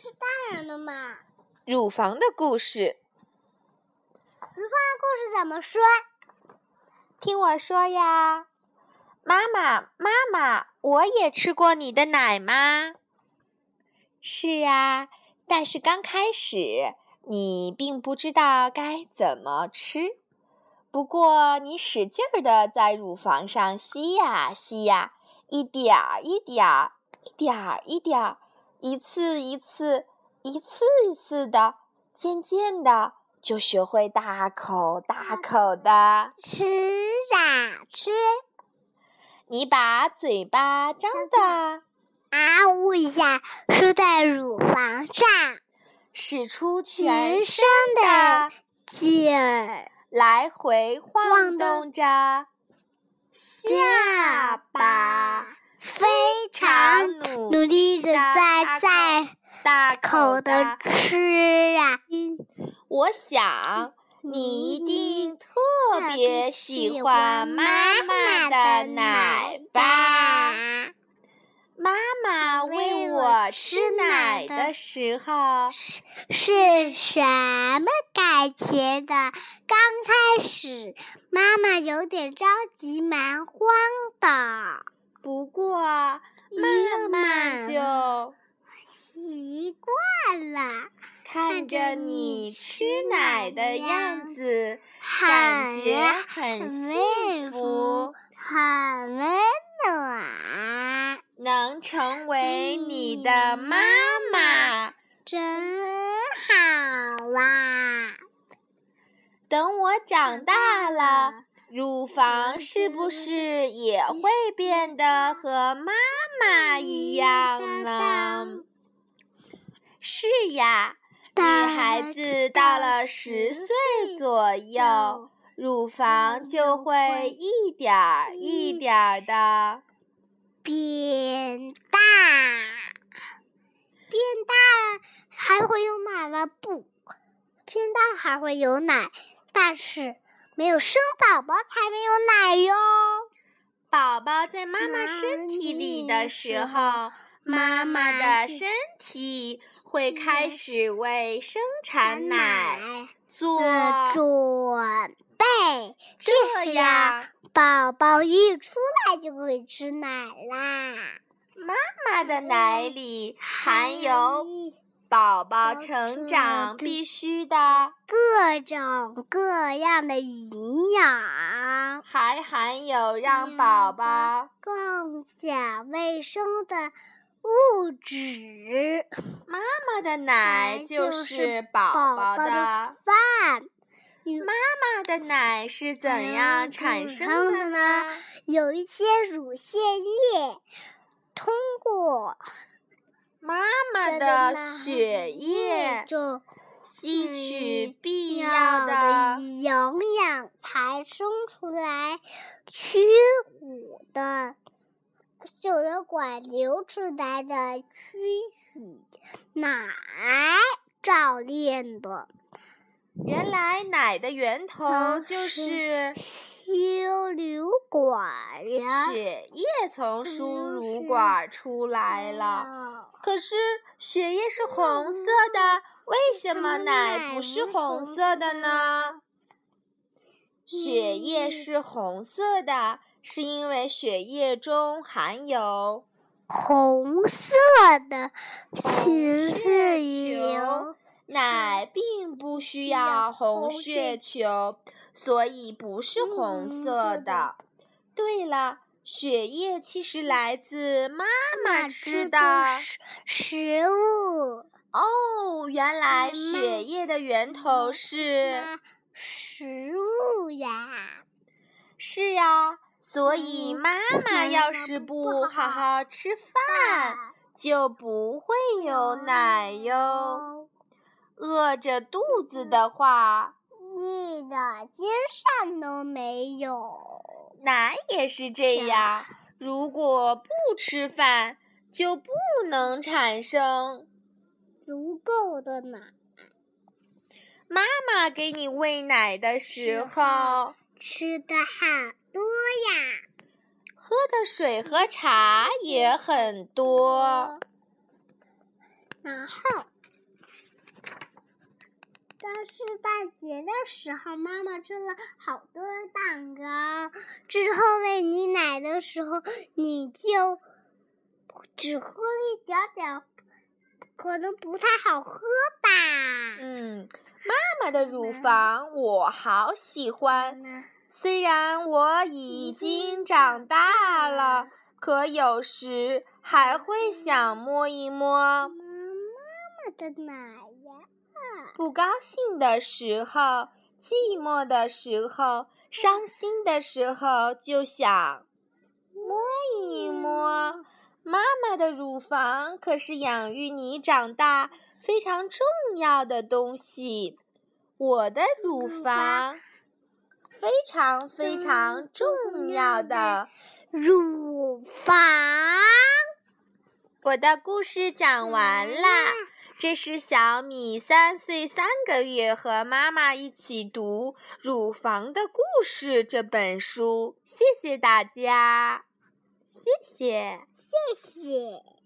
是大人的嘛。乳房的故事。乳房的故事怎么说？听我说呀，妈妈，妈妈，我也吃过你的奶吗？是啊，但是刚开始你并不知道该怎么吃。不过你使劲儿的在乳房上吸呀吸呀，一点儿一点儿，一点儿一点儿，一次一次，一次一次的，渐渐的就学会大口大口的吃啊吃。你把嘴巴张的啊呜一下，输在乳房上，使出全身的劲儿。来回晃动着下巴，努努力的在在大口的吃啊！我想你一定特别喜欢妈妈的奶吧。妈妈喂我吃奶的时候是是什么感觉的？刚开始，妈妈有点着急，蛮慌的。不过慢慢就习惯了。看着你吃奶的样子，感觉很幸福，很温暖。能成为你的妈妈，真好啊！等我长大了，乳房是不是也会变得和妈妈一样呢？是呀，女孩子到了十岁左右，乳房就会一点儿一点儿的。变大，变大还会有奶吗？不，变大还会有奶，但是没有生宝宝才没有奶哟。宝宝在妈妈身体里的时候，妈妈的身体会开始为生产奶做准备，这样。宝宝一出来就可以吃奶啦！妈妈的奶里含有宝宝成长必须的各种各样的营养，还含有让宝宝更加卫生的物质。妈妈的奶就是宝宝的饭。妈妈的奶是怎样产生的呢？有一些乳腺液通过妈妈的血液中吸取必要的营养，才生出来曲骨的血管流出来的曲曲奶照炼的。原来奶的源头就是输乳管呀，血液从输乳管出来了。可是血液是红色的，为什么奶不是红色的呢？血液是红色的，是因为血液中含有红色的血球。奶并不需要红血球，所以不是红色的。对了，血液其实来自妈妈吃的食物。哦，原来血液的源头是食物呀。是呀，所以妈妈要是不好好吃饭，就不会有奶哟。饿着肚子的话，一点精神都没有。奶也是这样，如果不吃饭，就不能产生足够的奶。妈妈给你喂奶的时候，吃的好多呀，喝的水和茶也很多。然后。在圣诞节的时候，妈妈做了好多蛋糕。之后喂你奶的时候，你就只喝一点点，可能不太好喝吧。嗯，妈妈的乳房我好喜欢，虽然我已经长大了，可有时还会想摸一摸妈妈的奶。不高兴的时候，寂寞的时候，伤心的时候，就想摸一摸妈妈的乳房。可是养育你长大非常重要的东西，我的乳房非常非常重要的乳房。我的故事讲完了。这是小米三岁三个月和妈妈一起读《乳房的故事》这本书，谢谢大家，谢谢，谢谢。